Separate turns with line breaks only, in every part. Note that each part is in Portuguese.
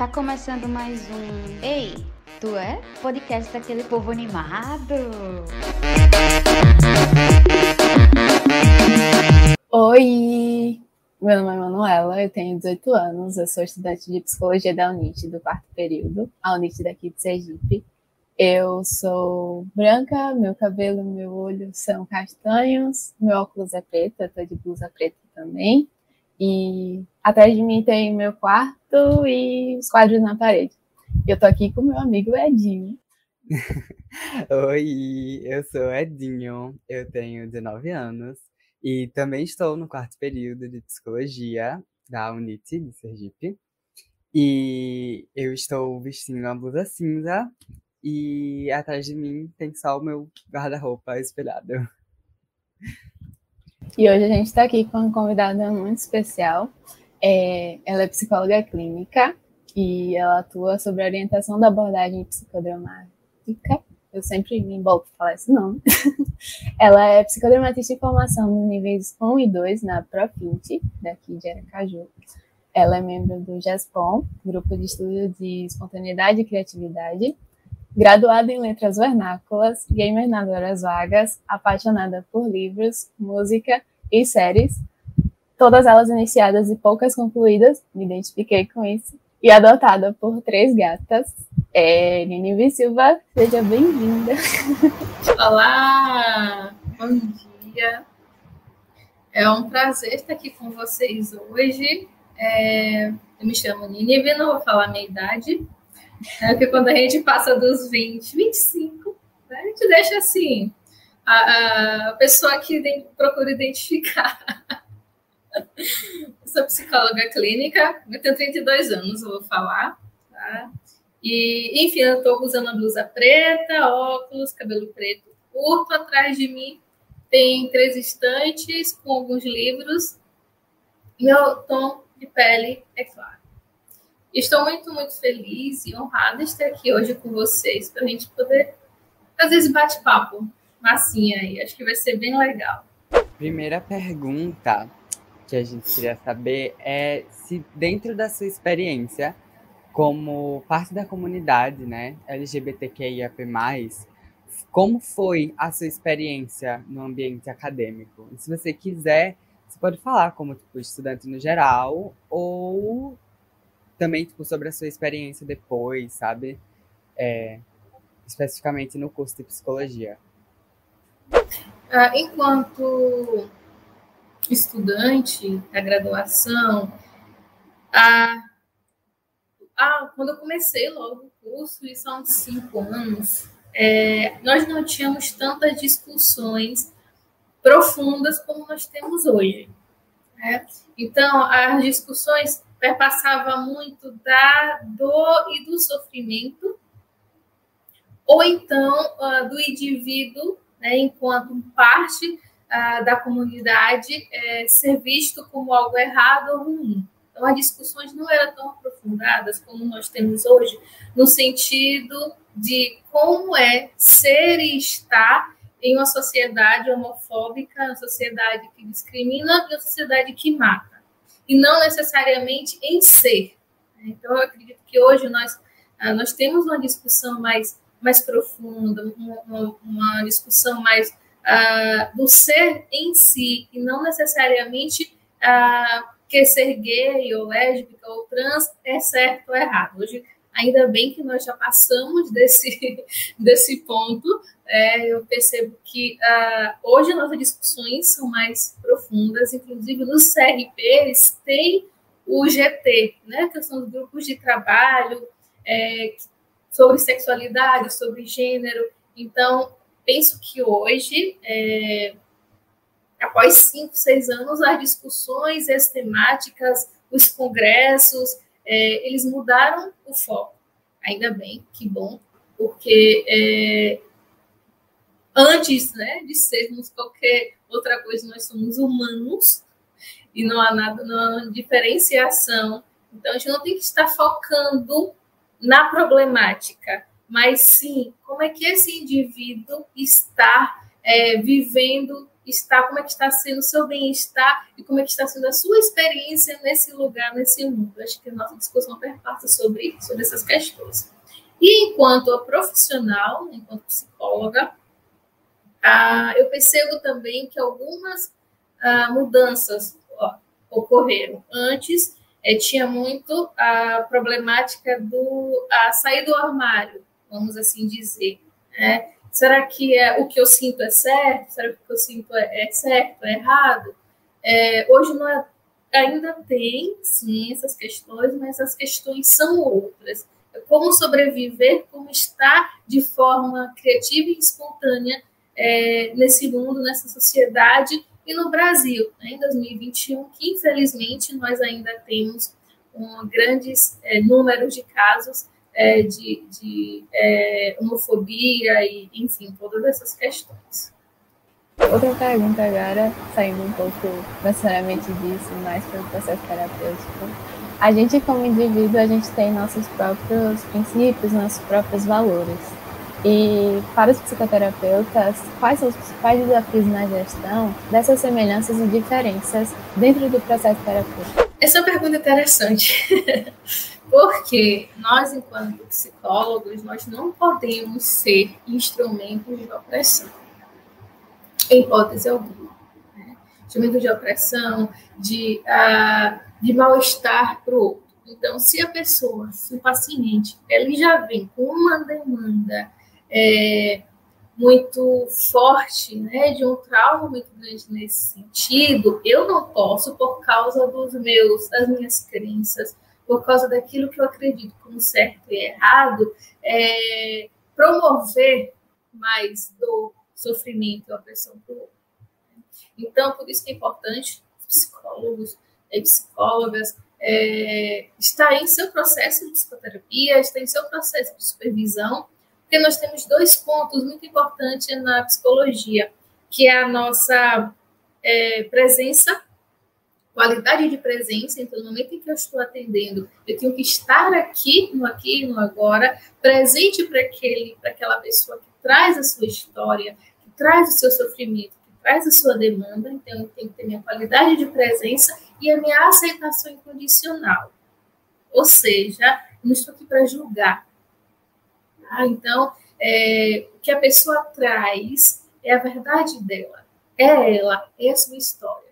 Tá começando mais um Ei, tu é? Podcast daquele povo animado.
Oi! Meu nome é Manuela, eu tenho 18 anos, eu sou estudante de psicologia da UNIT do quarto período, a UNIT daqui de Sergipe. Eu sou branca, meu cabelo meu olho são castanhos, meu óculos é preto, eu tô de blusa preta também. E atrás de mim tem meu quarto e os quadros na parede. Eu tô aqui com meu amigo Edinho.
Oi, eu sou Edinho, eu tenho 19 anos e também estou no quarto período de psicologia da UNIT de Sergipe. E eu estou vestindo uma blusa cinza e atrás de mim tem só o meu guarda-roupa espelhado.
E hoje a gente está aqui com uma convidada muito especial. É, ela é psicóloga clínica e ela atua sobre a orientação da abordagem psicodramática. Eu sempre me embolo para falar esse nome. ela é psicodramatista em formação nos níveis 1 e 2 na Profint, daqui de Aracaju. Ela é membro do GESPOM, Grupo de Estudo de Espontaneidade e Criatividade, Graduada em Letras Vernáculas, gamer nas horas vagas, apaixonada por livros, música e séries, todas elas iniciadas e poucas concluídas, me identifiquei com isso, e adotada por três gatas. É, Ninive Silva, seja bem-vinda.
Olá, bom dia. É um prazer estar aqui com vocês hoje. É, eu me chamo Ninive, não vou falar minha idade, porque quando a gente passa dos 20, 25, né, a gente deixa assim, a, a pessoa que procura identificar. Eu sou psicóloga clínica, eu tenho 32 anos, eu vou falar, tá? E, enfim, eu estou usando a blusa preta, óculos, cabelo preto curto. Atrás de mim tem três estantes com alguns livros. Meu tom de pele é claro. Estou muito, muito feliz e honrada de estar aqui hoje com vocês para a gente poder fazer esse bate-papo massinha aí. Acho que vai ser bem legal.
Primeira pergunta que a gente queria saber é se dentro da sua experiência como parte da comunidade, né, LGBTQIAP+, como foi a sua experiência no ambiente acadêmico? E se você quiser, você pode falar como tipo, estudante no geral ou também tipo, sobre a sua experiência depois, sabe? É, especificamente no curso de psicologia.
Ah, enquanto estudante da graduação, ah, quando eu comecei logo o curso, isso há uns cinco anos, é, nós não tínhamos tantas discussões profundas como nós temos hoje. Né? Então, as discussões perpassava muito da dor e do sofrimento, ou então uh, do indivíduo, né, enquanto parte uh, da comunidade, é, ser visto como algo errado ou ruim. Então, as discussões não eram tão aprofundadas como nós temos hoje, no sentido de como é ser e estar em uma sociedade homofóbica, uma sociedade que discrimina e uma sociedade que mata e não necessariamente em ser. Então, eu acredito que hoje nós, ah, nós temos uma discussão mais, mais profunda, uma, uma discussão mais uh, do ser em si, e não necessariamente uh, que ser gay ou lésbica ou trans é certo ou errado. Hoje, ainda bem que nós já passamos desse, desse ponto, é, eu percebo que uh, hoje nossas discussões são mais profundas, inclusive nos CRPs tem o GT, né, que são os grupos de trabalho é, sobre sexualidade, sobre gênero. Então, penso que hoje, é, após cinco, seis anos, as discussões, as temáticas, os congressos, é, eles mudaram o foco. Ainda bem, que bom, porque é, antes né, de sermos qualquer outra coisa, nós somos humanos e não há nada, não há diferenciação. Então, a gente não tem que estar focando na problemática, mas sim como é que esse indivíduo está é, vivendo está, como é que está sendo o seu bem-estar e como é que está sendo a sua experiência nesse lugar, nesse mundo. Acho que a nossa discussão perpassa sobre, sobre essas questões. E enquanto profissional, enquanto psicóloga, ah, eu percebo também que algumas ah, mudanças ó, ocorreram. Antes, é, tinha muito a problemática do a sair do armário, vamos assim dizer. Né? Será que é, o que eu sinto é certo? Será que o que eu sinto é, é certo, é errado? É, hoje não é, ainda tem, sim, essas questões, mas as questões são outras. É como sobreviver, como estar de forma criativa e espontânea é, nesse mundo, nessa sociedade e no Brasil, né, em 2021, que infelizmente nós ainda temos um grandes é, números de casos é, de, de é, homofobia e, enfim, todas essas questões.
Outra pergunta agora, saindo um pouco necessariamente disso, mais para o processo terapêutico. A gente, como indivíduo, a gente tem nossos próprios princípios, nossos próprios valores. E para os psicoterapeutas, quais são os principais desafios na gestão dessas semelhanças e diferenças dentro do processo terapêutico?
Essa é uma pergunta interessante, porque nós, enquanto psicólogos, nós não podemos ser instrumentos de opressão, em hipótese alguma. Né? Instrumentos de opressão, de, uh, de mal-estar para o outro. Então, se a pessoa, se o paciente, ele já vem com uma demanda é, muito forte, né, de um trauma muito grande nesse sentido, eu não posso, por causa dos meus, das minhas crenças, por causa daquilo que eu acredito como certo e errado, é, promover mais do sofrimento e opressão para outro. Então, por isso que é importante psicólogos e psicólogas é, estar em seu processo de psicoterapia, estar em seu processo de supervisão, porque nós temos dois pontos muito importantes na psicologia, que é a nossa é, presença, qualidade de presença. Então, no momento em que eu estou atendendo, eu tenho que estar aqui, no aqui e no agora, presente para aquele, para aquela pessoa que traz a sua história, que traz o seu sofrimento, que traz a sua demanda. Então, eu tenho que ter minha qualidade de presença e a minha aceitação incondicional. Ou seja, eu não estou aqui para julgar, ah, então, é, o que a pessoa traz é a verdade dela, é ela, é a sua história.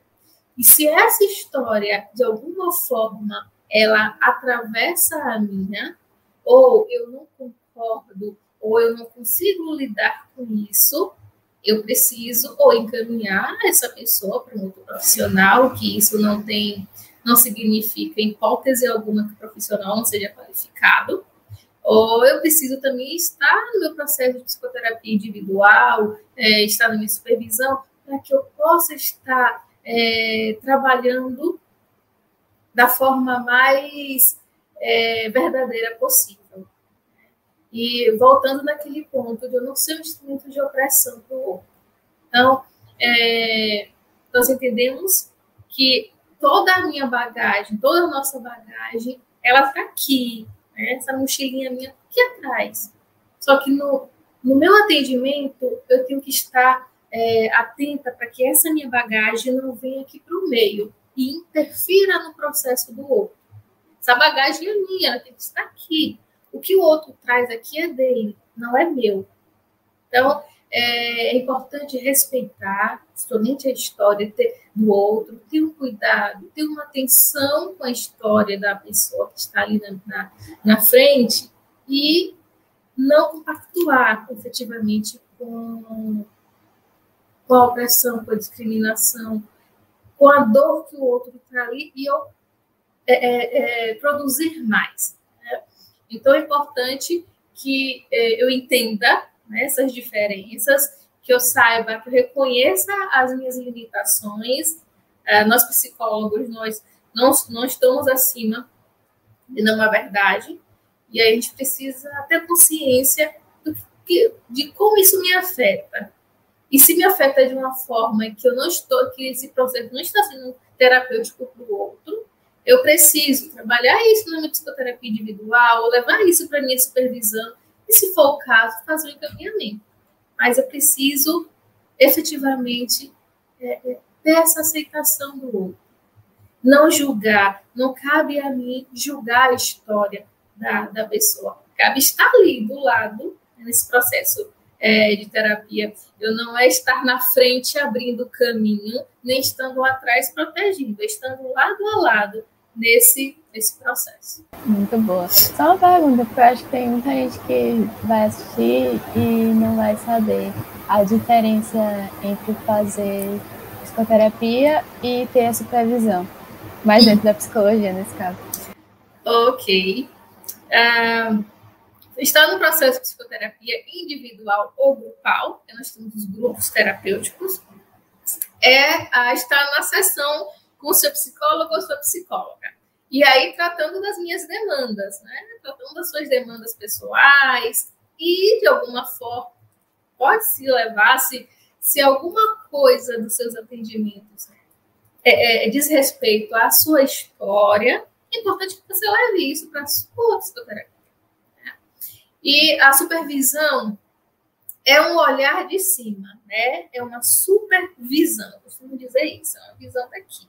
E se essa história, de alguma forma, ela atravessa a minha, ou eu não concordo, ou eu não consigo lidar com isso, eu preciso ou encaminhar essa pessoa para um outro profissional, que isso não tem, não significa, em hipótese alguma, que o profissional não seja qualificado, ou eu preciso também estar no meu processo de psicoterapia individual, é, estar na minha supervisão, para que eu possa estar é, trabalhando da forma mais é, verdadeira possível. E voltando naquele ponto de eu não ser um instrumento de opressão para o outro. Então, é, nós entendemos que toda a minha bagagem, toda a nossa bagagem, ela está aqui, né? essa mochilinha minha aqui atrás. Só que no, no meu atendimento, eu tenho que estar é, atenta para que essa minha bagagem não venha aqui para o meio e interfira no processo do outro. Essa bagagem é minha, ela tem que estar aqui. O que o outro traz aqui é dele, não é meu. Então, é, é importante respeitar somente a história do outro, ter um cuidado, ter uma atenção com a história da pessoa que está ali na, na, na frente e não compactuar efetivamente com, com a opressão, com a discriminação, com a dor que o outro está ali e eu é, é, é, produzir mais. Né? Então é importante que é, eu entenda né, essas diferenças, que eu saiba, que eu reconheça as minhas limitações. Uh, nós psicólogos, nós não, não estamos acima de não é verdade, e aí a gente precisa ter consciência que, de como isso me afeta. E se me afeta de uma forma que eu não estou, que esse processo não está sendo terapêutico para o outro, eu preciso trabalhar isso na minha psicoterapia individual, levar isso para minha supervisão e, se for o caso, fazer o encaminhamento. Mas eu preciso efetivamente é, é, ter essa aceitação do outro. Não julgar, não cabe a mim julgar a história da, da pessoa. Cabe estar ali do lado, nesse processo é, de terapia. Eu não é estar na frente abrindo o caminho, nem estando atrás protegindo, é estando lado a lado nesse, nesse processo.
Muito boa. Só uma pergunta, porque eu acho que tem muita gente que vai assistir e não vai saber a diferença entre fazer psicoterapia e ter a supervisão, mais dentro da psicologia nesse caso.
Ok. Uh, está no processo de psicoterapia individual ou grupal, nós temos os grupos terapêuticos, é a estar na sessão com o seu psicólogo ou sua psicóloga. E aí tratando das minhas demandas, né? Tratando das suas demandas pessoais e de alguma forma pode se levar se, se alguma coisa dos seus atendimentos é, é, diz respeito à sua história, é importante que você leve isso para a sua psicoterapia. E a supervisão é um olhar de cima, né? É uma supervisão, costumo dizer isso, é uma visão daqui.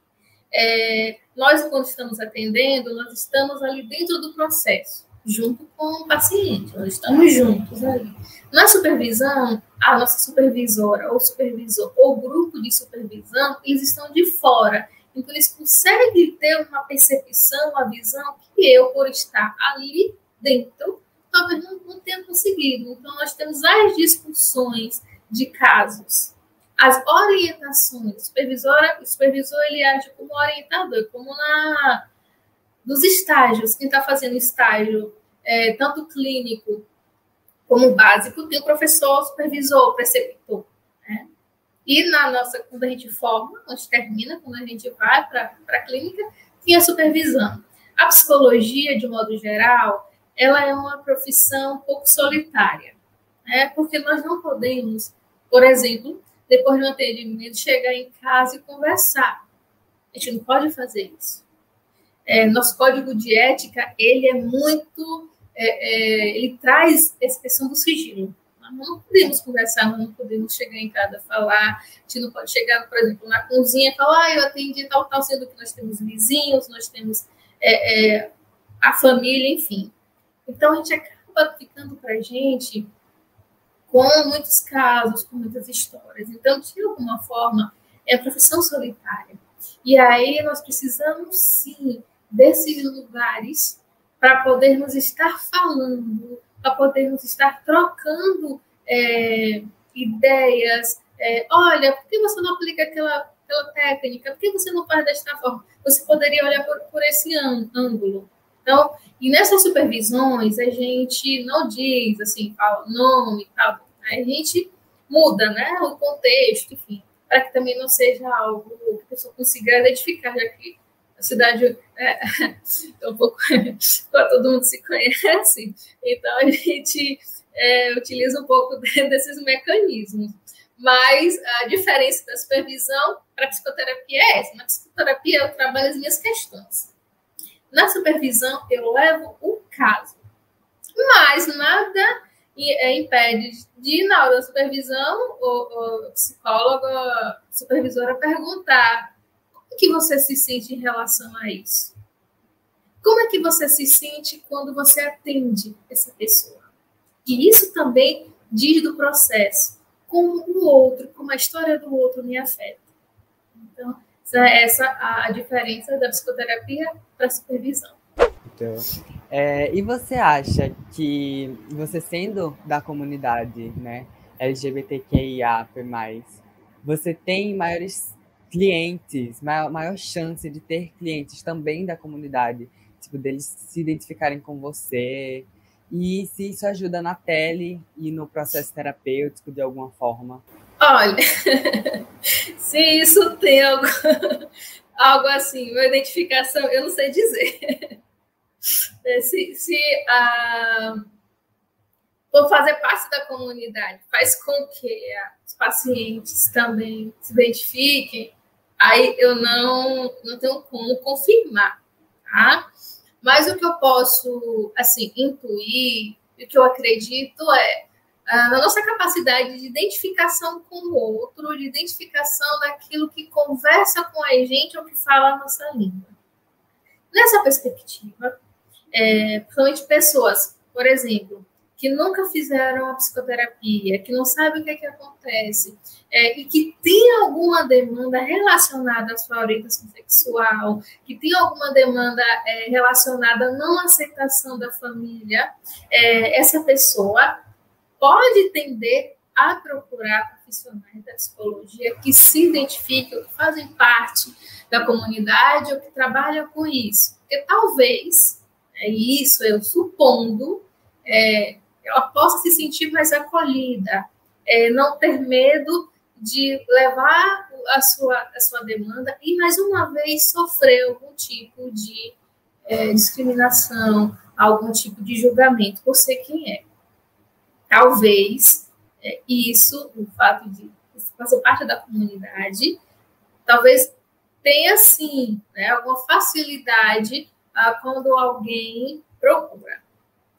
É, nós, quando estamos atendendo, nós estamos ali dentro do processo, junto com o paciente, nós estamos juntos ali. Na supervisão, a nossa supervisora ou supervisor ou grupo de supervisão, eles estão de fora. Então, eles conseguem ter uma percepção, uma visão que eu, por estar ali dentro, talvez não, não tenha conseguido. Então, nós temos as discussões de casos as orientações. O supervisor, o supervisor ele age como orientador, como na nos estágios. Quem está fazendo estágio, é, tanto clínico como básico, tem o professor, supervisor, preceptor. Né? E na nossa, quando a gente forma, quando a gente termina, quando a gente vai para a clínica, tem a supervisão. A psicologia, de modo geral, ela é uma profissão um pouco solitária, né? porque nós não podemos, por exemplo, depois do atendimento, chegar em casa e conversar. A gente não pode fazer isso. É, nosso código de ética, ele é muito... É, é, ele traz essa questão do sigilo. Nós não podemos conversar, nós não podemos chegar em casa falar, a gente não pode chegar, por exemplo, na cozinha e falar, ah, eu atendi tal, tal, sendo que nós temos vizinhos, nós temos é, é, a família, enfim. Então, a gente acaba ficando para gente com muitos casos, com muitas histórias. Então, de alguma forma, é a profissão solitária. E aí nós precisamos, sim, desses lugares para podermos estar falando, para podermos estar trocando é, ideias. É, Olha, por que você não aplica aquela, aquela técnica? Por que você não faz desta forma? Você poderia olhar por, por esse ângulo. Então, e nessas supervisões, a gente não diz assim, fala nome e tal, a gente muda né, o contexto, enfim, para que também não seja algo que a pessoa consiga identificar, já que a cidade é, é um pouco. todo mundo se conhece, então a gente é, utiliza um pouco desses mecanismos. Mas a diferença da supervisão para a psicoterapia é essa. Na psicoterapia eu trabalho as minhas questões. Na supervisão, eu levo o caso. Mas nada é, impede de, na hora da supervisão, o, o psicólogo, a supervisora perguntar como que você se sente em relação a isso? Como é que você se sente quando você atende essa pessoa? E isso também diz do processo, como o outro, como a história do outro me afeta. Então, essa é essa a diferença da psicoterapia para a supervisão.
Então, é, e você acha que você sendo da comunidade, né, LGBTQIA+, você tem maiores clientes, maior, maior chance de ter clientes também da comunidade, tipo, deles se identificarem com você, e se isso ajuda na pele e no processo terapêutico de alguma forma?
Olha, se isso tem algo, algo assim, uma identificação, eu não sei dizer. É, se, se uh, por fazer parte da comunidade faz com que os pacientes também se identifiquem, aí eu não, não tenho como confirmar, tá? Mas o que eu posso, assim, intuir, o que eu acredito é, na nossa capacidade de identificação com o outro, de identificação daquilo que conversa com a gente ou que fala a nossa língua. Nessa perspectiva, é, principalmente pessoas, por exemplo, que nunca fizeram a psicoterapia, que não sabem o que, é que acontece, é, e que tem alguma demanda relacionada à sua orientação sexual, que tem alguma demanda é, relacionada à não aceitação da família, é, essa pessoa pode tender a procurar profissionais da psicologia que se identificam, que fazem parte da comunidade ou que trabalham com isso. Porque talvez, é isso eu supondo, é, ela possa se sentir mais acolhida, é, não ter medo de levar a sua, a sua demanda e, mais uma vez, sofrer algum tipo de é, discriminação, algum tipo de julgamento por ser quem é talvez é, isso, o fato de fazer parte da comunidade, talvez tenha sim né, alguma facilidade ah, quando alguém procura.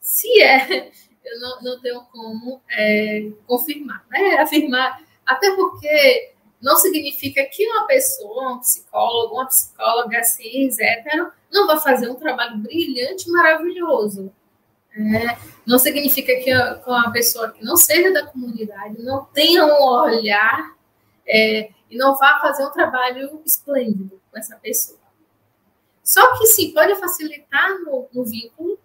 Se é, eu não, não tenho como é, confirmar, né? Afirmar, até porque não significa que uma pessoa, um psicólogo, uma psicóloga cis, hétero, não vai fazer um trabalho brilhante, maravilhoso. É, não significa que uma pessoa que não seja da comunidade não tenha um olhar é, e não vá fazer um trabalho esplêndido com essa pessoa. Só que sim, pode facilitar no, no vínculo,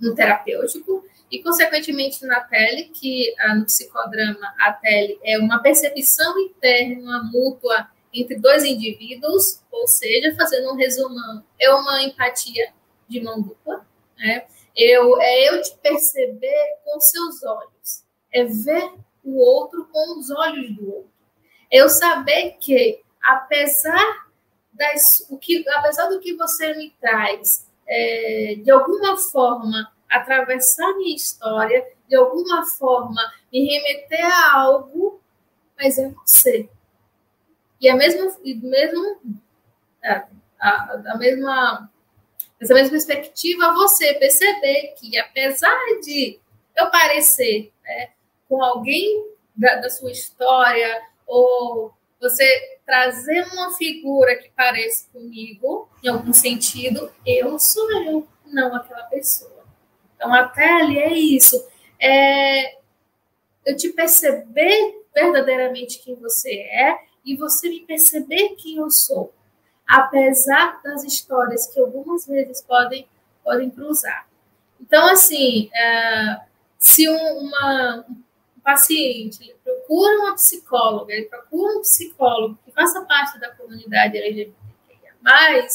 no terapêutico, e consequentemente na tele, que no psicodrama a tele é uma percepção interna mútua entre dois indivíduos, ou seja, fazendo um resumão, é uma empatia de mão dupla, né? Eu, é eu te perceber com seus olhos. É ver o outro com os olhos do outro. Eu saber que, apesar, das, o que, apesar do que você me traz, é, de alguma forma, atravessar minha história, de alguma forma, me remeter a algo, mas é você. E a mesma, mesmo, a, a, a mesma essa mesma perspectiva, você perceber que, apesar de eu parecer né, com alguém da, da sua história, ou você trazer uma figura que pareça comigo, em algum sentido, eu sou eu, não aquela pessoa. Então, até ali é isso. É eu te perceber verdadeiramente quem você é e você me perceber quem eu sou apesar das histórias que algumas vezes podem, podem cruzar. Então, assim, é, se um, uma, um paciente procura uma psicóloga, ele procura um psicólogo que faça parte da comunidade LGBTQIA+,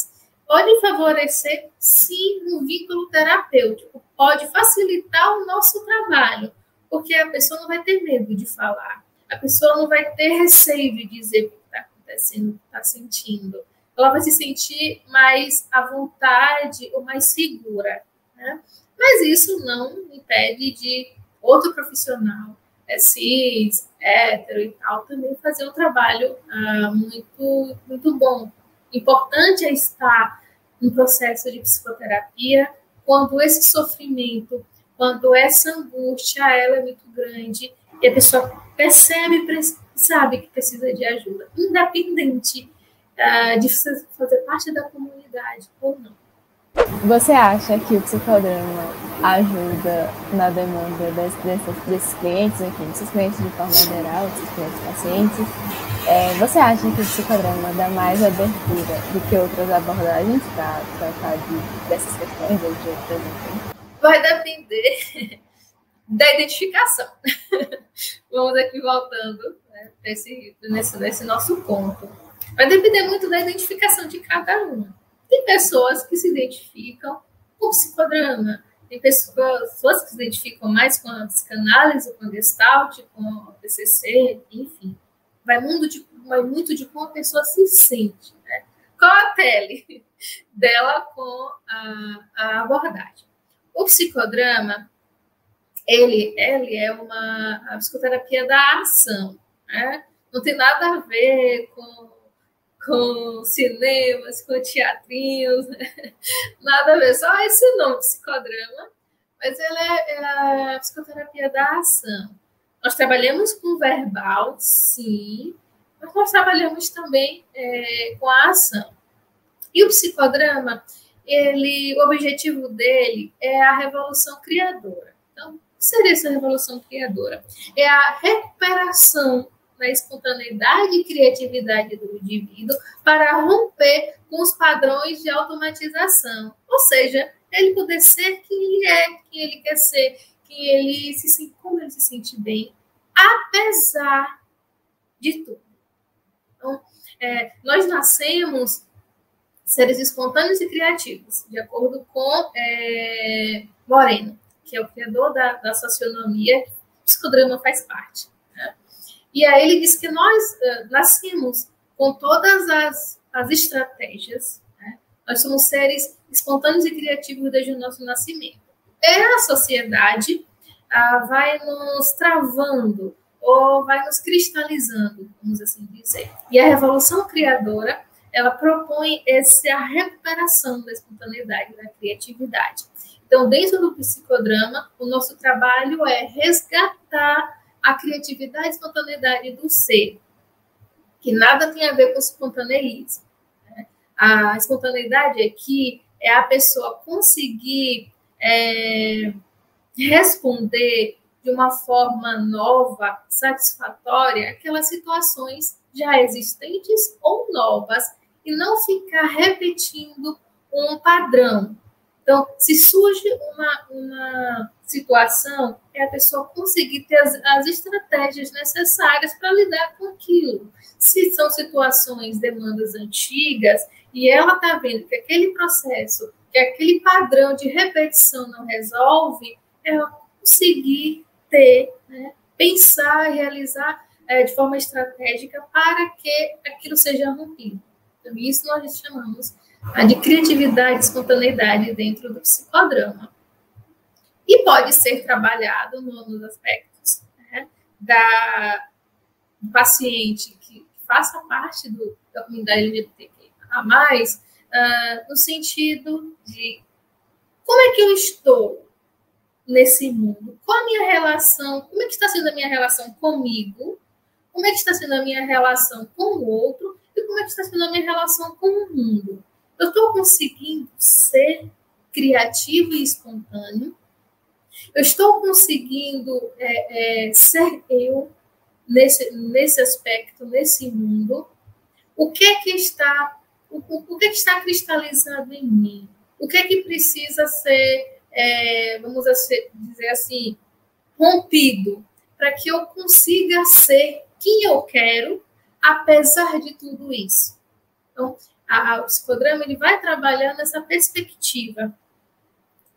pode favorecer, sim, um vínculo terapêutico, pode facilitar o nosso trabalho, porque a pessoa não vai ter medo de falar, a pessoa não vai ter receio de dizer o que está acontecendo, o que está sentindo ela vai se sentir mais à vontade ou mais segura. Né? Mas isso não impede de outro profissional, é, cis, hétero e tal, também fazer um trabalho ah, muito, muito bom. Importante é estar no processo de psicoterapia quando esse sofrimento, quando essa angústia ela é muito grande e a pessoa percebe, sabe que precisa de ajuda, independente uh, de fazer parte da comunidade ou não.
Você acha que o psicodrama ajuda na demanda desse, desses, desses clientes aqui, desses clientes de forma geral, desses clientes pacientes? É, você acha que o psicodrama dá mais abertura do que outras abordagens para tratar de, dessas questões ou de outras? Enfim?
Vai depender da identificação. Vamos aqui voltando né, nesse, nesse, nesse nosso ponto Vai depender muito da identificação de cada um. Tem pessoas que se identificam com psicodrama, tem pessoas que se identificam mais com a psicanálise, com a gestalt, com a PCC, enfim. Vai, muito de, vai muito de como a pessoa se sente, né? Qual a pele dela com a, a abordagem. O psicodrama, ele, ele é uma a psicoterapia da ação, né? Não tem nada a ver com com cinemas, com teatrinhos, né? nada a ver, só esse nome, psicodrama, mas ela é, é a psicoterapia da ação. Nós trabalhamos com verbal, sim, mas nós trabalhamos também é, com a ação. E o psicodrama, ele, o objetivo dele é a revolução criadora. Então, o que seria essa revolução criadora? É a recuperação da espontaneidade e criatividade do indivíduo para romper com os padrões de automatização. Ou seja, ele poder ser quem ele é, quem ele quer ser, quem ele se como ele se sente bem, apesar de tudo. Então, é, nós nascemos seres espontâneos e criativos, de acordo com é, Moreno, que é o criador da, da socionomia, o psicodrama faz parte. E aí ele diz que nós uh, nascemos com todas as, as estratégias, né? nós somos seres espontâneos e criativos desde o nosso nascimento. É a sociedade uh, vai nos travando ou vai nos cristalizando, vamos assim dizer. E a revolução criadora ela propõe essa recuperação da espontaneidade, da criatividade. Então, dentro do psicodrama, o nosso trabalho é resgatar a criatividade e espontaneidade do ser, que nada tem a ver com espontaneísmo. Né? A espontaneidade aqui é a pessoa conseguir é, responder de uma forma nova, satisfatória, aquelas situações já existentes ou novas e não ficar repetindo um padrão. Então, se surge uma, uma situação, é a pessoa conseguir ter as, as estratégias necessárias para lidar com aquilo. Se são situações, demandas antigas, e ela está vendo que aquele processo, que aquele padrão de repetição não resolve, ela conseguir ter, né, pensar, realizar é, de forma estratégica para que aquilo seja rompido. Então, isso nós chamamos de criatividade e espontaneidade dentro do psicodrama. E pode ser trabalhado no, nos aspectos né, da, do paciente que, faça parte do, da comunidade LGBTQ a mais, uh, no sentido de como é que eu estou nesse mundo? Qual a minha relação? Como é que está sendo a minha relação comigo? Como é que está sendo a minha relação com o outro? e como é que está sendo a minha relação com o mundo. Eu estou conseguindo ser criativo e espontâneo. Eu estou conseguindo é, é, ser eu nesse, nesse aspecto, nesse mundo. O que é que está, o, o que, é que está cristalizado em mim? O que é que precisa ser, é, vamos dizer assim, rompido para que eu consiga ser quem eu quero apesar de tudo isso. Então, a, a, o psicodrama ele vai trabalhando essa perspectiva.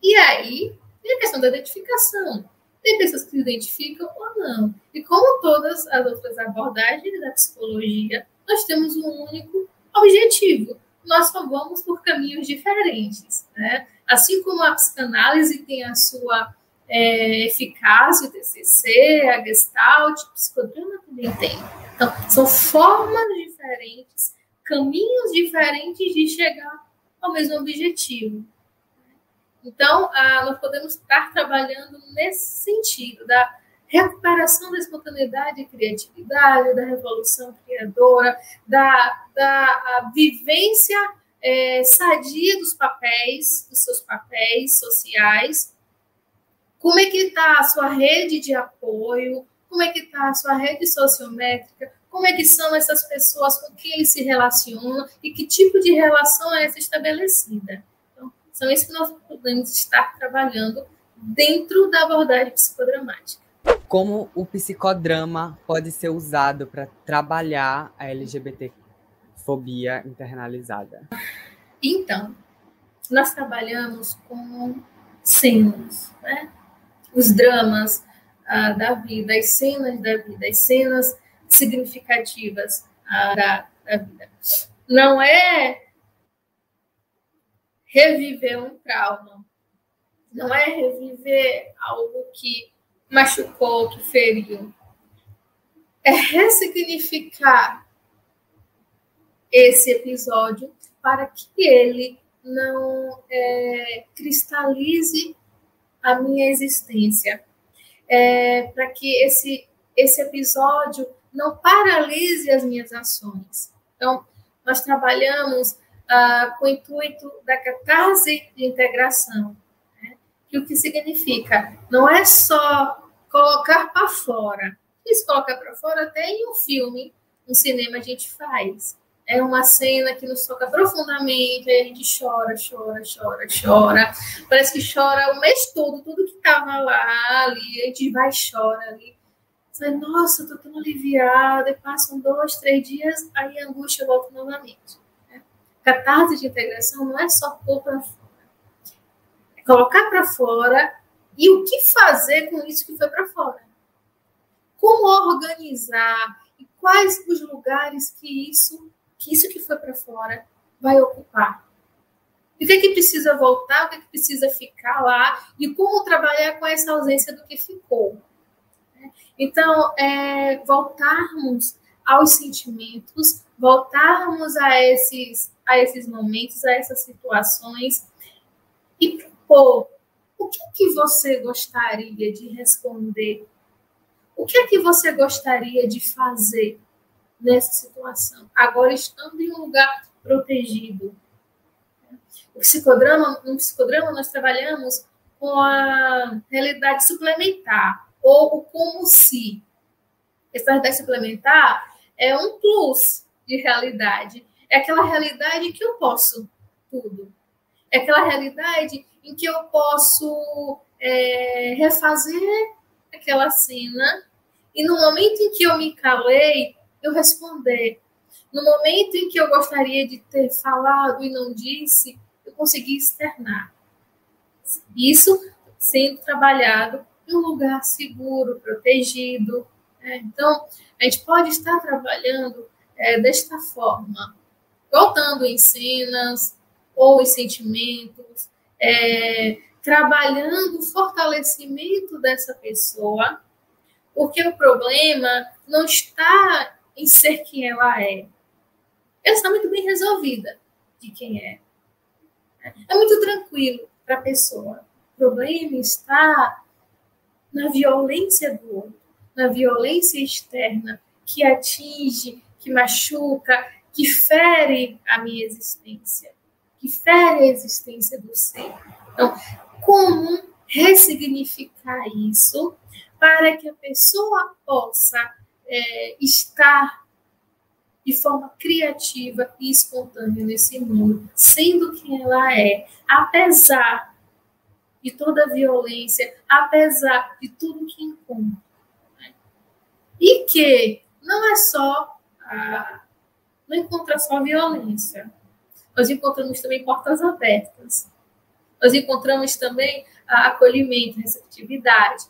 E aí, tem a questão da identificação. Tem pessoas que se identificam ou não. E como todas as outras abordagens da psicologia, nós temos um único objetivo. Nós só vamos por caminhos diferentes. Né? Assim como a psicanálise tem a sua é, eficácia, o TCC, a Gestalt, o psicodrama também tem. Então, são formas diferentes, caminhos diferentes de chegar ao mesmo objetivo. Então, nós podemos estar trabalhando nesse sentido da recuperação da espontaneidade e criatividade, da revolução criadora, da, da vivência é, sadia dos papéis, dos seus papéis sociais. Como é que está a sua rede de apoio? como é que está a sua rede sociométrica, como é que são essas pessoas com quem eles se relacionam e que tipo de relação é essa estabelecida. Então, são isso que nós podemos estar trabalhando dentro da abordagem psicodramática.
Como o psicodrama pode ser usado para trabalhar a LGBTfobia internalizada?
Então, nós trabalhamos com cenas, né? Os dramas, ah, da vida, as cenas da vida, as cenas significativas ah, da, da vida. Não é reviver um trauma, não é reviver algo que machucou, que feriu. É ressignificar esse episódio para que ele não é, cristalize a minha existência, é, para que esse, esse episódio não paralise as minhas ações. Então, nós trabalhamos ah, com o intuito da catarse de integração, né? que o que significa não é só colocar para fora. Isso colocar para fora até em um filme, um cinema a gente faz. É uma cena que nos toca profundamente, aí a gente chora, chora, chora, chora. Parece que chora o mês todo, tudo que estava lá, ali, a gente vai chora ali. Sai, nossa, tô tão aliviada, e passam dois, três dias, aí a angústia volta novamente. Né? Catarse de integração não é só pôr para fora. É colocar para fora e o que fazer com isso que foi para fora. Como organizar e quais os lugares que isso que isso que foi para fora vai ocupar. E o que é que precisa voltar, o que é que precisa ficar lá, e como trabalhar com essa ausência do que ficou. Então, é, voltarmos aos sentimentos, voltarmos a esses, a esses momentos, a essas situações, e propor o que, é que você gostaria de responder? O que é que você gostaria de fazer? nessa situação. Agora estando em um lugar protegido. O psicodrama, no psicodrama nós trabalhamos com a realidade suplementar ou o como se. Essa realidade suplementar é um plus de realidade. É aquela realidade que eu posso tudo. É aquela realidade em que eu posso é, refazer aquela cena e no momento em que eu me calei, eu responder. No momento em que eu gostaria de ter falado e não disse, eu consegui externar. Isso sendo trabalhado em um lugar seguro, protegido. É, então, a gente pode estar trabalhando é, desta forma, voltando em cenas ou em sentimentos, é, trabalhando o fortalecimento dessa pessoa, porque o problema não está em ser quem ela é. Ela está muito bem resolvida de quem é. É muito tranquilo para a pessoa. O problema está na violência do outro, na violência externa que atinge, que machuca, que fere a minha existência, que fere a existência do ser. Então, como ressignificar isso para que a pessoa possa é, estar de forma criativa e espontânea nesse mundo, sendo quem ela é, apesar de toda a violência, apesar de tudo que encontra. Né? E que não é só a, não encontra só violência. Nós encontramos também portas abertas. Nós encontramos também acolhimento, receptividade.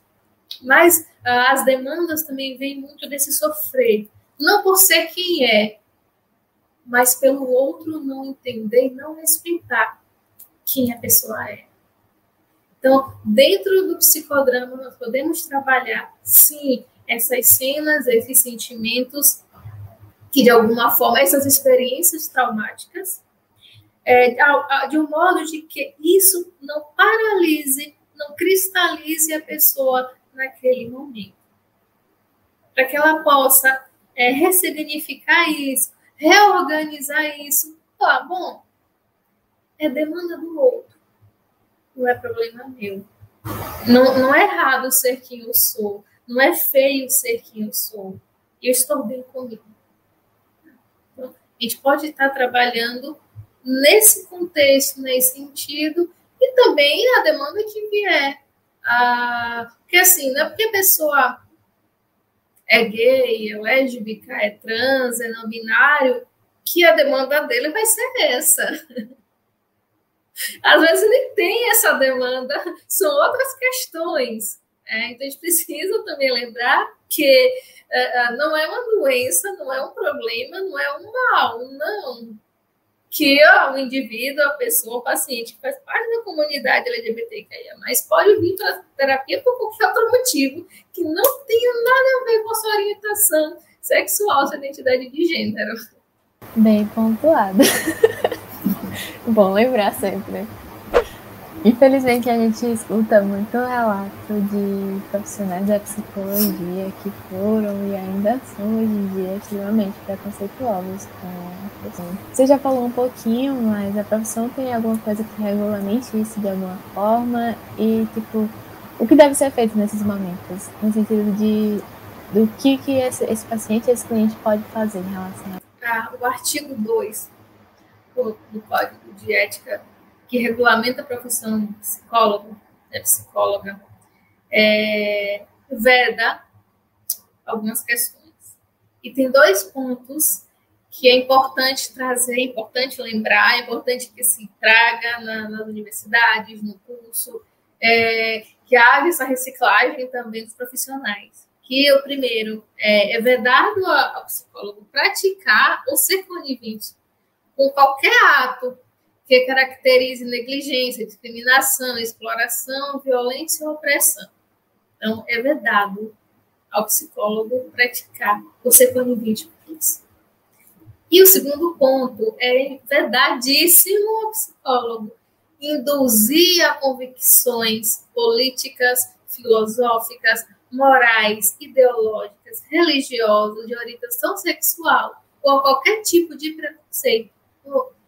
Mas ah, as demandas também vêm muito desse sofrer. Não por ser quem é, mas pelo outro não entender e não respeitar quem a pessoa é. Então, dentro do psicodrama, nós podemos trabalhar, sim, essas cenas, esses sentimentos, que de alguma forma, essas experiências traumáticas, é, de um modo de que isso não paralise, não cristalize a pessoa naquele momento. Para que ela possa é, ressignificar isso, reorganizar isso. Tá bom, é demanda do outro, não é problema meu. Não, não é errado ser quem eu sou, não é feio ser quem eu sou. Eu estou bem comigo. Então, a gente pode estar trabalhando nesse contexto, nesse sentido, e também a demanda que vier ah, porque assim, não é porque a pessoa é gay, é lésbica, é trans, é não binário, que a demanda dele vai ser essa. Às vezes ele tem essa demanda, são outras questões. É, então a gente precisa também lembrar que uh, não é uma doença, não é um problema, não é um mal, não que o indivíduo, a pessoa, o paciente que faz parte da comunidade LGBTQIA, mas pode vir para terapia por qualquer outro motivo que não tenha nada a ver com a sua orientação sexual, sua identidade de gênero.
Bem pontuado. Bom lembrar sempre. Infelizmente a gente escuta muito relato de profissionais da psicologia que foram e ainda são hoje em dia extremamente preconceituosos com a profissão. Você já falou um pouquinho, mas a profissão tem alguma coisa que regulamente isso de alguma forma e tipo o que deve ser feito nesses momentos, no sentido de do que, que esse, esse paciente, esse cliente pode fazer em relação a
ah, o artigo 2 do Código de Ética que regulamenta a profissão de psicólogo, né, psicóloga, é, veda algumas questões. E tem dois pontos que é importante trazer, é importante lembrar, é importante que se traga na, nas universidades, no curso, é, que haja essa reciclagem também dos profissionais. Que o primeiro é, é vedado ao psicólogo praticar ou ser conivente com qualquer ato que caracterize negligência, discriminação, exploração, violência ou opressão. Então, é vedado ao psicólogo praticar ou ser conivente com. E o segundo ponto é vedadíssimo ao psicólogo induzir a convicções políticas, filosóficas, morais, ideológicas, religiosas, de orientação sexual ou qualquer tipo de preconceito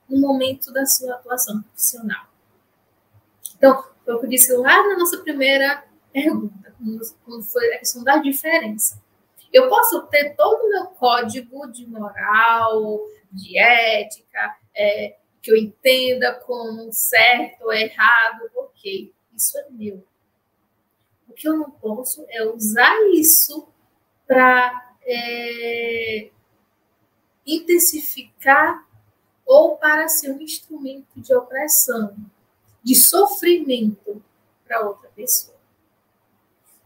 no momento da sua atuação profissional. Então, foi o que eu disse lá na nossa primeira pergunta, quando foi a questão da diferença. Eu posso ter todo o meu código de moral, de ética, é, que eu entenda como certo ou errado, ok, isso é meu. O que eu não posso é usar isso para é, intensificar ou para ser um instrumento de opressão, de sofrimento para outra pessoa.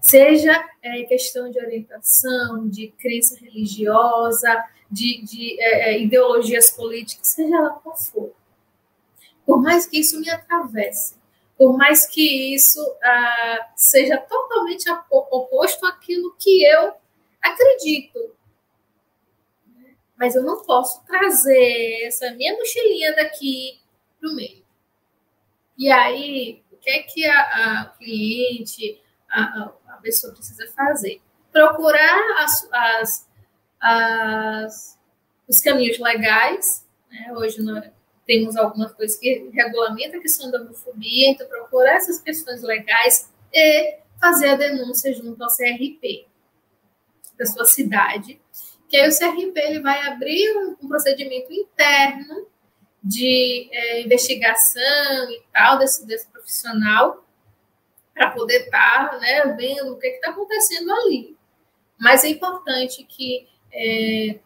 Seja é, questão de orientação, de crença religiosa, de, de é, é ideologias políticas, seja lá qual for. Por mais que isso me atravesse, por mais que isso ah, seja totalmente oposto àquilo que eu acredito, mas eu não posso trazer essa minha mochilinha daqui para o meio. E aí, o que é que a, a cliente, a, a, pessoa precisa fazer? Procurar as, as, as os caminhos legais. Né? Hoje nós temos algumas coisas que regulamentam a questão da homofobia, então procurar essas questões legais e fazer a denúncia junto ao CRP da sua cidade que aí o CRP ele vai abrir um, um procedimento interno de é, investigação e tal desse, desse profissional para poder estar tá, né, vendo o que está acontecendo ali. Mas é importante que é,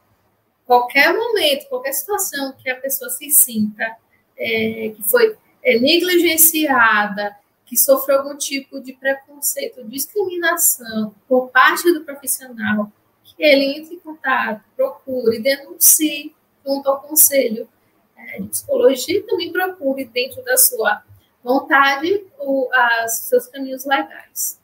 qualquer momento, qualquer situação que a pessoa se sinta é, que foi é, negligenciada, que sofreu algum tipo de preconceito, discriminação por parte do profissional, ele entre em contato, procure, denuncie junto ao Conselho é, de Psicologia e também procure, dentro da sua vontade, os seus caminhos legais.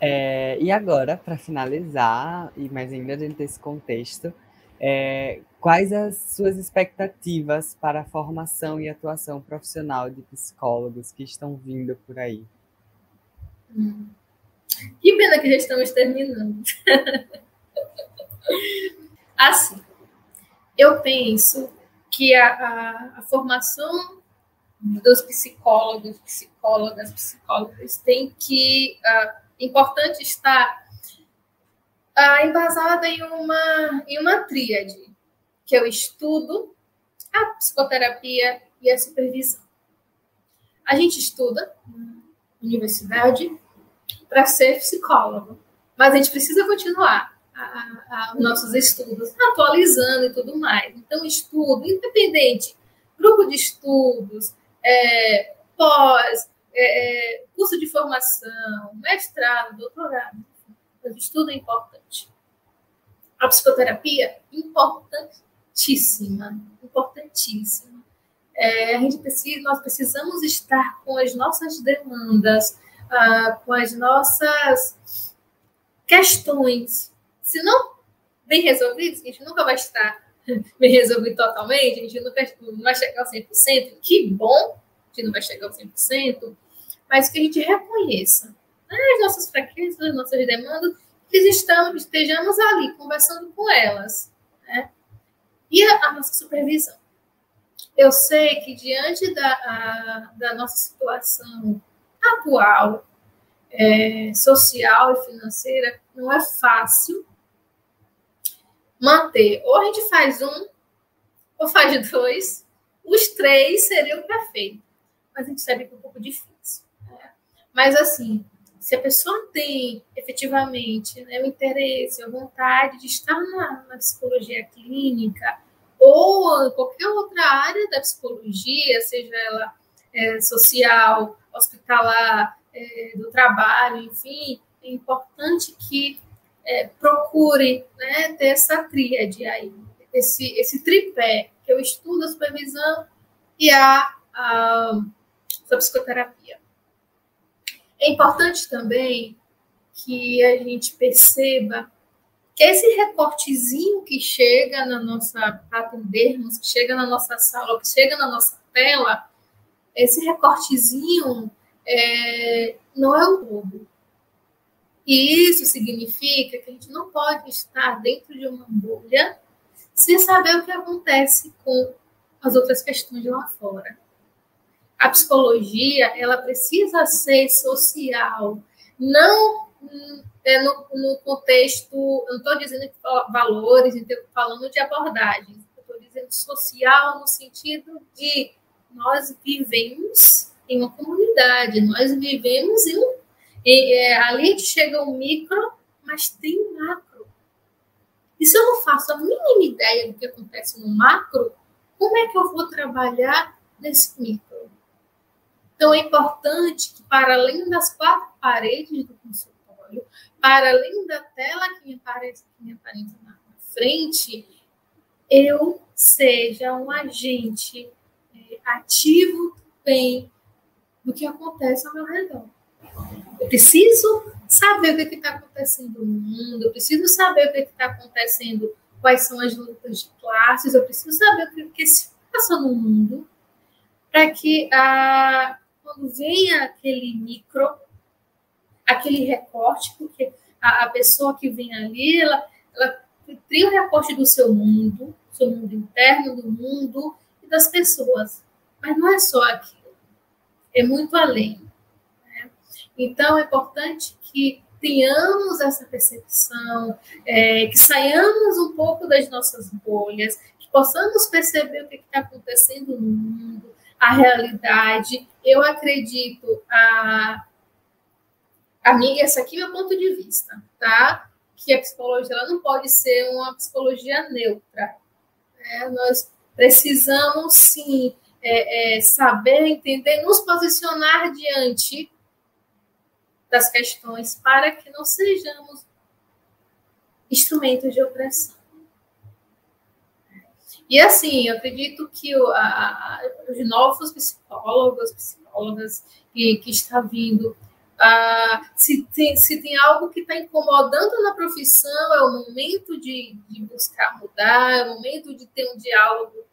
É, e agora, para finalizar, e mais ainda dentro desse contexto, é, quais as suas expectativas para a formação e atuação profissional de psicólogos que estão vindo por aí?
Hum. Que pena que já estamos terminando. Assim, eu penso que a, a, a formação dos psicólogos, psicólogas, psicólogas tem que uh, importante estar uh, embasada em uma em uma tríade, que é o estudo, a psicoterapia e a supervisão. A gente estuda na universidade para ser psicólogo, mas a gente precisa continuar a, a, nossos estudos, atualizando e tudo mais. Então, estudo, independente, grupo de estudos, é, pós, é, é curso de formação, mestrado, doutorado, estudo é importante. A psicoterapia, importantíssima, importantíssima. É, a gente precisa, nós precisamos estar com as nossas demandas, ah, com as nossas questões se não bem resolvidos, a gente nunca vai estar bem resolvido totalmente, a gente nunca não vai chegar ao 100%, que bom, gente não vai chegar ao 100%, mas que a gente reconheça né, as nossas fraquezas, as nossas demandas, que estamos, estejamos ali conversando com elas. Né? E a, a, nossa supervisão. Eu sei que diante da, a, da nossa situação atual, é, social e financeira, não é fácil manter. Ou a gente faz um, ou faz dois, os três seriam perfeitos. Mas a gente sabe que é um pouco difícil. Né? Mas assim, se a pessoa tem efetivamente né, o interesse, a vontade de estar na, na, psicologia clínica ou em qualquer outra área da psicologia, seja ela é, social, hospitalar, é, do trabalho, enfim, é importante que é, procure né, ter essa tríade aí, esse, esse tripé, que é o estudo, a supervisão e a, a, a psicoterapia. É importante também que a gente perceba que esse recortezinho que chega na nossa, atendermos, que chega na nossa sala, que chega na nossa tela, esse recortezinho é, não é o todo. E isso significa que a gente não pode estar dentro de uma bolha sem saber o que acontece com as outras questões lá fora a psicologia ela precisa ser social, não é, no, no contexto, eu não estou dizendo valores, estou falando de abordagens, estou dizendo social no sentido de nós vivemos em uma comunidade, nós vivemos em um. Em, é, ali chega o micro, mas tem um macro. E se eu não faço a mínima ideia do que acontece no macro, como é que eu vou trabalhar nesse micro? Então, é importante que, para além das quatro paredes do consultório, para além da tela que me aparece, que me aparece na frente, eu seja um agente é, ativo também do que acontece ao meu redor. Eu preciso saber o que está acontecendo no mundo, eu preciso saber o que está acontecendo, quais são as lutas de classes, eu preciso saber o que, se passa no mundo, para que a, quando vem aquele micro, aquele recorte, porque a, a pessoa que vem ali, ela, ela cria o recorte do seu mundo, seu mundo interno, do mundo e das pessoas. Mas não é só aquilo, é muito além. Então, é importante que tenhamos essa percepção, é, que saiamos um pouco das nossas bolhas, que possamos perceber o que está acontecendo no mundo, a realidade. Eu acredito, a, amiga, esse aqui é meu ponto de vista, tá? Que a psicologia ela não pode ser uma psicologia neutra. Né? Nós precisamos, sim, é, é, saber, entender, nos posicionar diante das questões para que não sejamos instrumentos de opressão. E assim, eu acredito que o, a, os novos psicólogos, psicólogas que, que está vindo, se, tem, se tem algo que está incomodando na profissão, é o momento de, de, buscar mudar, é o momento de ter um diálogo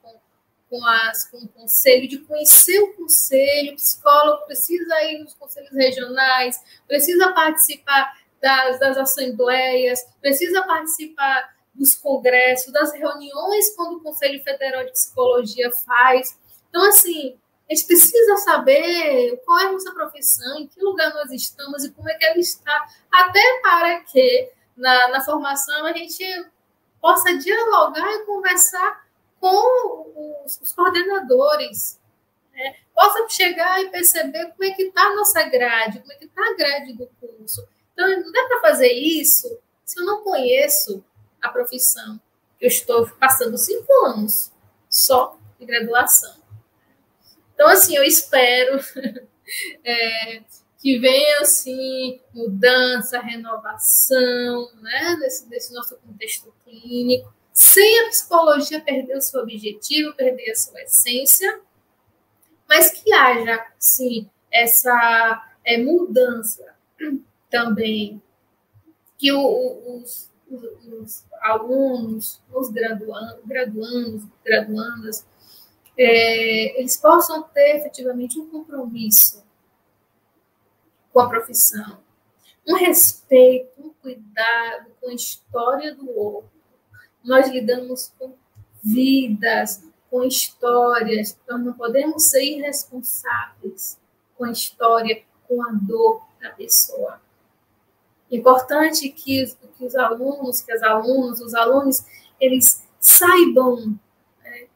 com, as, com o conselho, de conhecer o conselho, o psicólogo precisa ir nos conselhos regionais, precisa participar das, das assembleias, precisa participar dos congressos, das reuniões quando o Conselho Federal de Psicologia faz. Então, assim, a gente precisa saber qual é a nossa profissão, em que lugar nós estamos e como é que ela está, até para que na, na formação a gente possa dialogar e conversar com os, os coordenadores, né? possa chegar e perceber como é que está a nossa grade, como é que está a grade do curso. Então, não dá para fazer isso se eu não conheço a profissão. Eu estou passando cinco anos só de graduação. Então, assim, eu espero é, que venha, assim, mudança, renovação, né, nesse, nesse nosso contexto clínico, sem a psicologia perder o seu objetivo, perder a sua essência, mas que haja, sim, essa é, mudança também, que o, os, os alunos, os graduandos, graduandos, graduandas, é, eles possam ter efetivamente um compromisso com a profissão. Um respeito, um cuidado com a história do outro. Nós lidamos com vidas, com histórias. Nós não podemos ser irresponsáveis com a história, com a dor da pessoa. Importante que, que os alunos, que as alunas, os alunos, eles saibam né,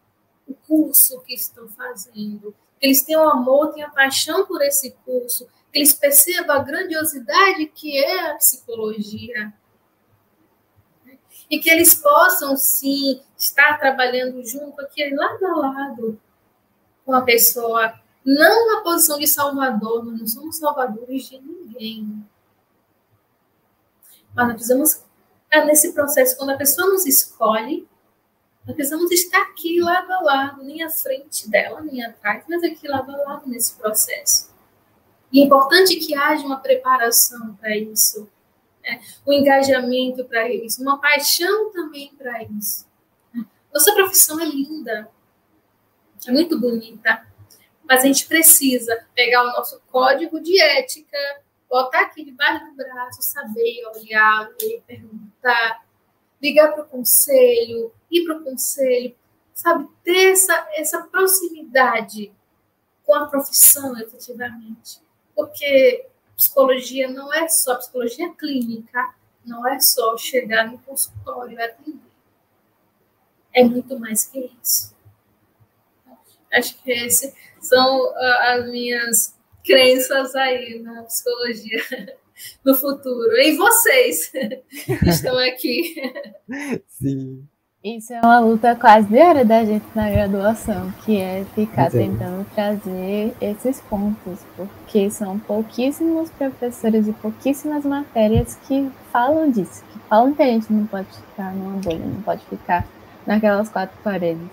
o curso que estão fazendo, que eles tenham amor, tenham paixão por esse curso, que eles percebam a grandiosidade que é a psicologia. E que eles possam, sim, estar trabalhando junto aqui, lado a lado, com a pessoa, não na posição de salvador, nós não somos salvadores de ninguém. Mas nós precisamos, nesse processo, quando a pessoa nos escolhe, nós precisamos estar aqui lado a lado, nem à frente dela, nem atrás, mas aqui lado a lado nesse processo. E é importante que haja uma preparação para isso, né? um engajamento para isso, uma paixão também para isso. Nossa profissão é linda, é muito bonita, mas a gente precisa pegar o nosso código de ética, botar aqui debaixo do braço, saber olhar, ler, perguntar, ligar para o conselho, ir para o conselho, sabe, ter essa, essa proximidade com a profissão, efetivamente. Porque psicologia não é só psicologia clínica, não é só chegar no consultório e atender. É muito mais que isso. Acho que esses são uh, as minhas crenças aí na psicologia no futuro. E vocês que estão aqui.
Sim.
Isso é uma luta quase diária da gente na graduação, que é ficar tentando trazer esses pontos, porque são pouquíssimos professores e pouquíssimas matérias que falam disso, que falam que a gente não pode ficar numa bolha, não pode ficar naquelas quatro paredes.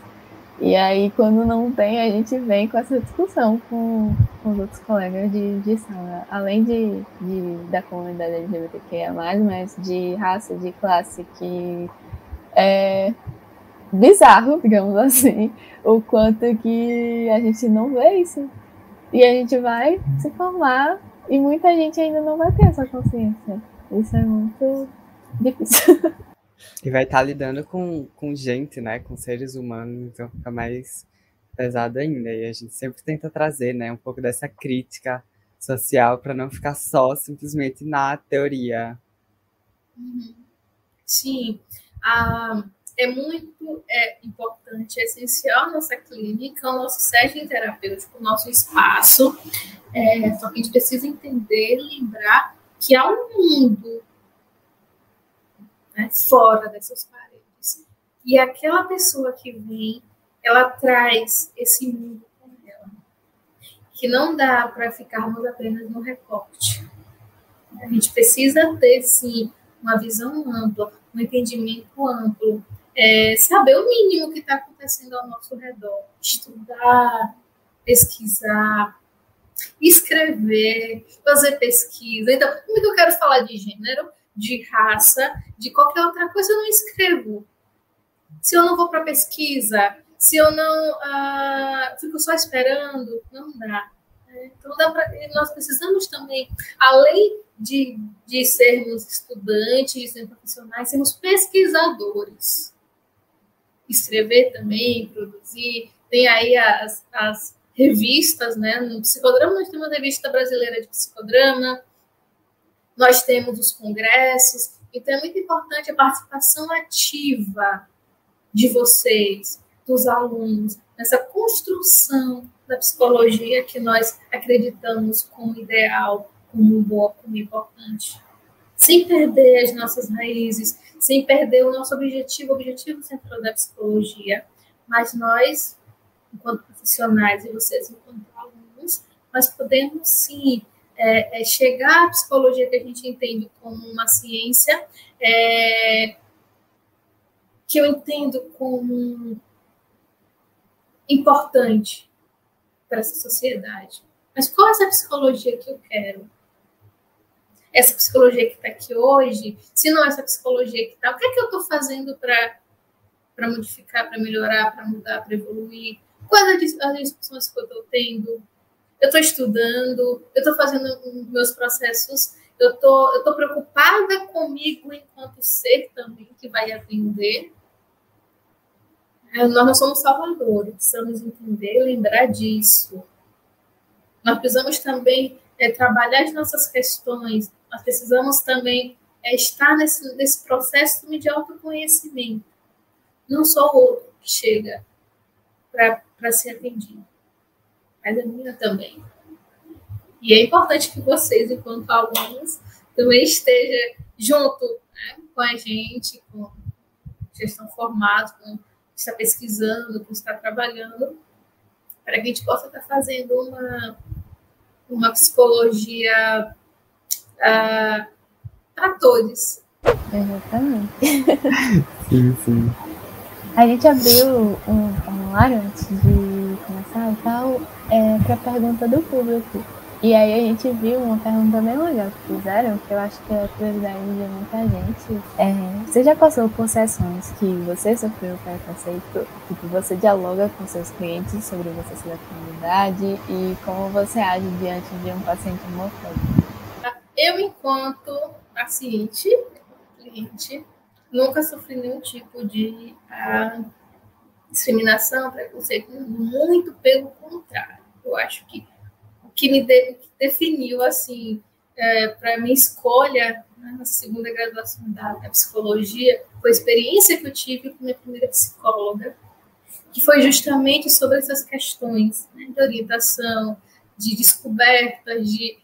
E aí, quando não tem, a gente vem com essa discussão com, com os outros colegas de, de sala, além de, de da comunidade LGBTQIA+, mas de raça, de classe, que é bizarro, digamos assim, o quanto que a gente não vê isso. E a gente vai se formar e muita gente ainda não vai ter essa consciência. Isso é muito difícil.
E vai estar lidando com, com gente, né? Com seres humanos, então fica mais pesado ainda. E a gente sempre tenta trazer, né? Um pouco dessa crítica social para não ficar só simplesmente na teoria.
Uhum. Sim, é muito é, importante, é essencial nossa clínica, o nosso setting terapêutico, o nosso espaço. É, só que a gente precisa entender, lembrar que há um mundo né, fora dessas paredes. E aquela pessoa que vem, ela traz esse mundo com ela. Que não dá para ficarmos apenas no recorte. A gente precisa ter, sim, uma visão ampla, um entendimento amplo, é, saber o mínimo que está acontecendo ao nosso redor, estudar, pesquisar, escrever, fazer pesquisa. Então, como é que eu quero falar de gênero, de raça, de qualquer outra coisa, eu não escrevo. Se eu não vou para pesquisa, se eu não ah, fico só esperando, não dá. Então, dá pra, nós precisamos também, além de, de sermos estudantes, sermos profissionais, sermos pesquisadores. Escrever também, produzir. Tem aí as, as revistas, né? No psicodrama, nós temos a revista brasileira de psicodrama, nós temos os congressos. Então, é muito importante a participação ativa de vocês, dos alunos, nessa construção da psicologia que nós acreditamos como ideal, como boa, como importante. Sem perder as nossas raízes, sem perder o nosso objetivo, o objetivo central da psicologia. Mas nós, enquanto profissionais, e vocês, enquanto alunos, nós podemos sim é, é chegar à psicologia que a gente entende como uma ciência, é, que eu entendo como importante para essa sociedade. Mas qual é essa psicologia que eu quero? Essa psicologia que está aqui hoje, se não essa psicologia que está, o que é que eu estou fazendo para modificar, para melhorar, para mudar, para evoluir? Quais as discussões que eu estou tendo? eu estou estudando, eu estou fazendo meus processos, eu tô, estou preocupada comigo enquanto ser também que vai atender. É, nós não somos salvadores, precisamos entender, lembrar disso. Nós precisamos também é, trabalhar as nossas questões, nós precisamos também é, estar nesse, nesse processo de autoconhecimento. Não só o outro que chega para ser atendido mas a minha também. E é importante que vocês, enquanto alunos, também estejam junto né, com a gente, com já estão formados, com está pesquisando, com está trabalhando, para que a gente possa estar fazendo uma, uma psicologia uh, para todos.
Exatamente.
sim, sim.
A gente abriu um formulário antes de começar e tal, é, para a pergunta do público. E aí a gente viu uma pergunta bem legal que fizeram, que eu acho que é a curiosidade de muita gente. É, você já passou por sessões que você sofreu preconceito e que você dialoga com seus clientes sobre você ser da comunidade e como você age diante de um paciente homofóbico?
Eu, enquanto paciente, cliente, nunca sofri nenhum tipo de uh, discriminação, preconceito, muito pelo contrário. Eu acho que o que me de, definiu assim é, para minha escolha né, na segunda graduação da, da, psicologia foi a experiência que eu tive com minha primeira psicóloga, que foi justamente sobre essas questões né, de orientação, de descoberta, de,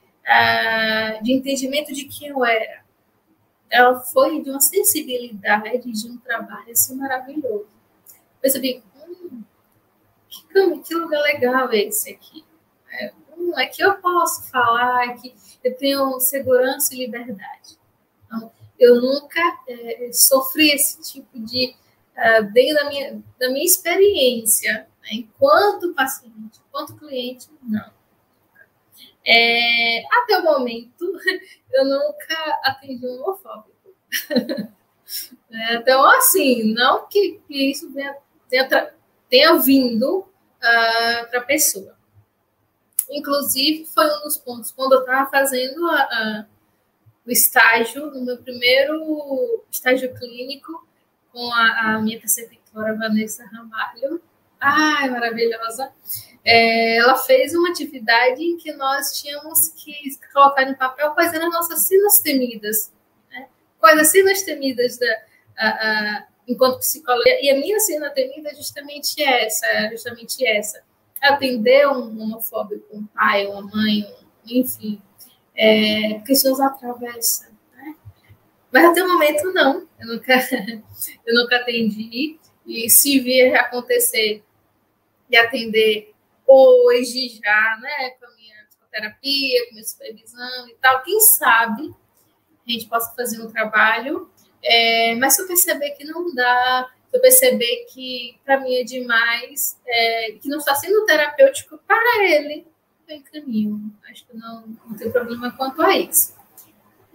de entendimento de quem eu era ela foi de uma sensibilidade, de um trabalho assim maravilhoso. Percebi, hum, que, que lugar legal é esse aqui. É, hum, aqui eu posso falar, que eu tenho segurança e liberdade. Então, eu nunca é, sofri esse tipo de, uh, dentro da minha, da minha experiência, né, enquanto paciente, enquanto cliente, não. É, até o momento, eu nunca atendi um homofóbico. É, então, assim, não que, que isso tenha, tenha, vindo uh, ah, para a pessoa. Inclusive, foi um dos pontos, quando eu estava fazendo a, a, o estágio, no meu primeiro estágio clínico, com a, a minha preceptora Vanessa Ramalho. Ai, maravilhosa! É, ela fez uma atividade em que nós tínhamos que colocar em papel quais eram as nossas sinas temidas. Né? Quais as sinas temidas da, a, a, enquanto psicóloga. E a minha sina temida é justamente essa, é justamente essa. Atender um homofóbico, um pai, uma mãe, um, enfim, é, porque isso nos atravessa. Né? Mas até o momento, não. Eu nunca, eu nunca atendi. E se vir acontecer de atender hoje já, né, com a minha psicoterapia, com a minha supervisão e tal, quem sabe a gente possa fazer um trabalho, é, mas se eu perceber que não dá, se eu perceber que para mim é demais, é, que não está sendo terapêutico para ele, eu encaminho. Acho que não, não tem problema quanto a isso.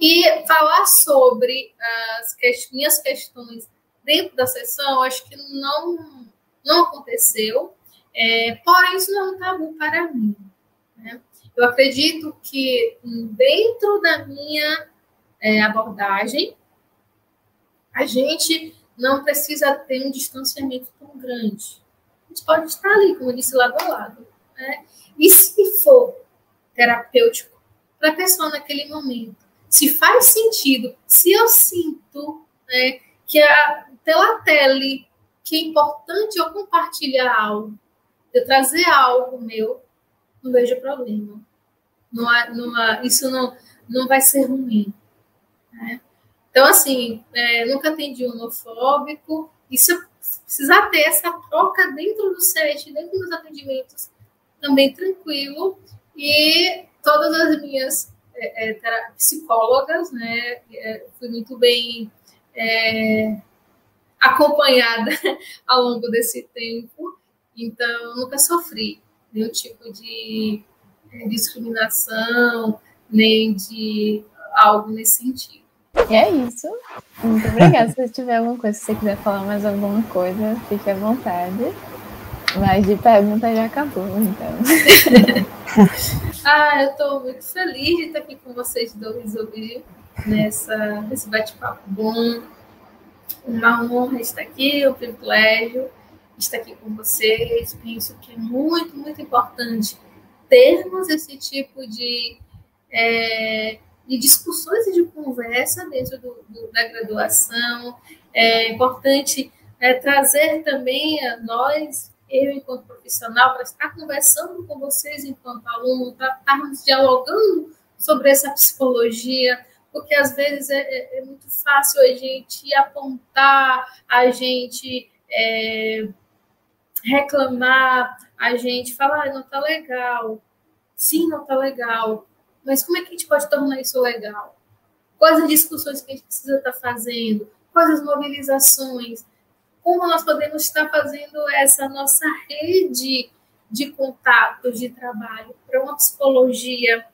E falar sobre as que, minhas questões dentro da sessão, acho que não, não aconteceu. É, porém, isso não é um tabu para mim. Né? Eu acredito que dentro da minha é, abordagem, a gente não precisa ter um distanciamento tão grande. A gente pode estar ali, como eu disse, lado a lado. Né? E se for terapêutico para a pessoa naquele momento, se faz sentido, se eu sinto né, que a, pela tele que é importante eu compartilhar algo, eu trazer algo meu, não vejo problema. Não há, não há, isso não, não vai ser ruim. Né? Então, assim, é, nunca atendi homofóbico. Isso precisar ter essa troca dentro do set, dentro dos atendimentos, também tranquilo. E todas as minhas é, é, psicólogas, né, é, fui muito bem é, acompanhada ao longo desse tempo. Então, nunca sofri nenhum tipo de é, discriminação, nem de algo nesse sentido.
E é isso. Muito obrigada. se tiver alguma coisa, se você quiser falar mais alguma coisa, fique à vontade. Mas de pergunta já acabou, então.
ah, eu estou muito feliz de estar aqui com vocês dois hoje, nessa, nesse bate-papo bom. Uma honra estar aqui, um privilégio estar aqui com vocês. Penso que é muito, muito importante termos esse tipo de, é, de discussões e de conversa dentro do, do, da graduação. É importante é, trazer também a nós, eu enquanto profissional, para estar conversando com vocês enquanto aluno, para estarmos dialogando sobre essa psicologia, porque às vezes é, é, é muito fácil a gente apontar, a gente é, reclamar, a gente falar, ah, não está legal. Sim, não está legal. Mas como é que a gente pode tornar isso legal? Quais as discussões que a gente precisa estar tá fazendo? Quais as mobilizações? Como nós podemos estar fazendo essa nossa rede de contatos de trabalho para uma psicologia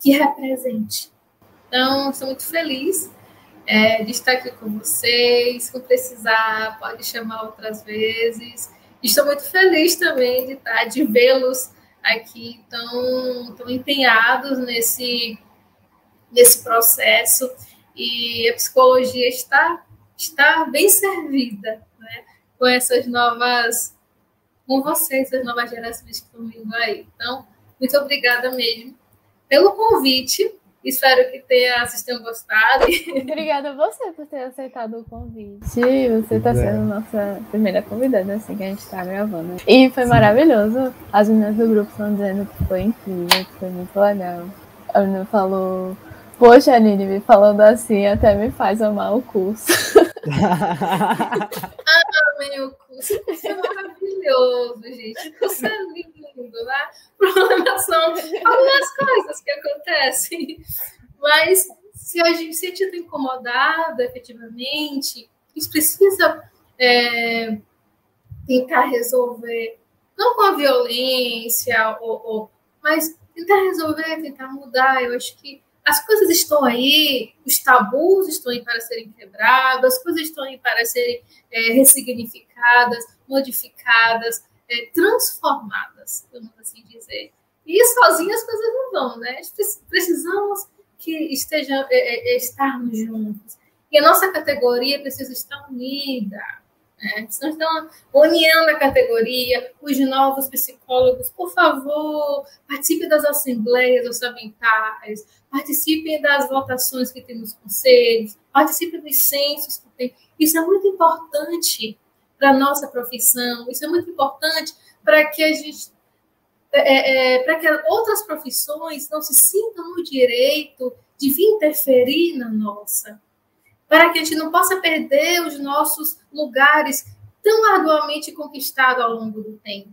que represente? Então, estou muito feliz é, de estar aqui com vocês. Se precisar, pode chamar outras vezes. Estou muito feliz também de estar, de vê-los aqui tão, tão empenhados nesse, nesse processo e a psicologia está, está bem servida né, com essas novas, com vocês, as novas gerações que estão vindo aí. Então, muito obrigada mesmo pelo convite Espero que tenha, vocês tenham gostado.
Obrigada a você por ter aceitado o convite. Você está sendo nossa primeira convidada, assim, que a gente está gravando. E foi Sim. maravilhoso. As meninas do grupo estão dizendo que foi incrível, que foi muito legal. A menina falou. Poxa, Aline, me falando assim até me faz amar o curso.
Amei o curso. O é maravilhoso, gente. O curso é lindo né? Programação, algumas coisas que acontecem. Mas se a gente se sente incomodado efetivamente, a gente precisa é, tentar resolver, não com a violência, ou, ou, mas tentar resolver, tentar mudar. Eu acho que as coisas estão aí, os tabus estão aí para serem quebrados, as coisas estão aí para serem é, ressignificadas, modificadas, é, transformadas, vamos assim dizer. E sozinhas as coisas não vão, né? Precisamos que estejam, é, é, estarmos juntos. E a nossa categoria precisa estar unida. Né? Precisamos ter uma união na categoria. Os novos psicólogos, por favor, participem das assembleias orçamentárias, participem das votações que tem nos conselhos, participem dos censos que tem. Isso é muito importante para a nossa profissão. Isso é muito importante para que a gente. É, é, para que outras profissões não se sintam no direito de vir interferir na nossa, para que a gente não possa perder os nossos lugares tão arduamente conquistados ao longo do tempo.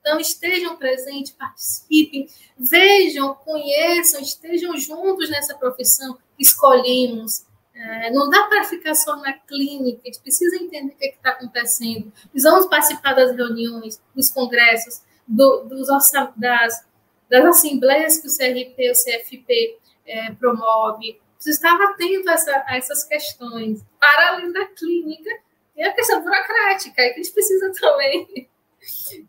Então, estejam presentes, participem, vejam, conheçam, estejam juntos nessa profissão que escolhemos, é, não dá para ficar só na clínica, a gente precisa entender o que é está acontecendo. Precisamos participar das reuniões, dos congressos, do, dos, das, das assembleias que o CRP o CFP é, promove. Precisa estar atento a, essa, a, essas questões, para além da clínica, e a questão burocrática, que a gente precisa também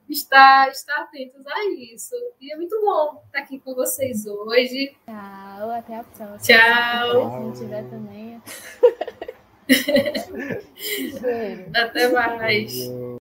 estar, estar atentos a isso. E é muito bom estar aqui com vocês hoje.
Tchau, até a próxima.
Tchau.
Se tiver também.
até mais.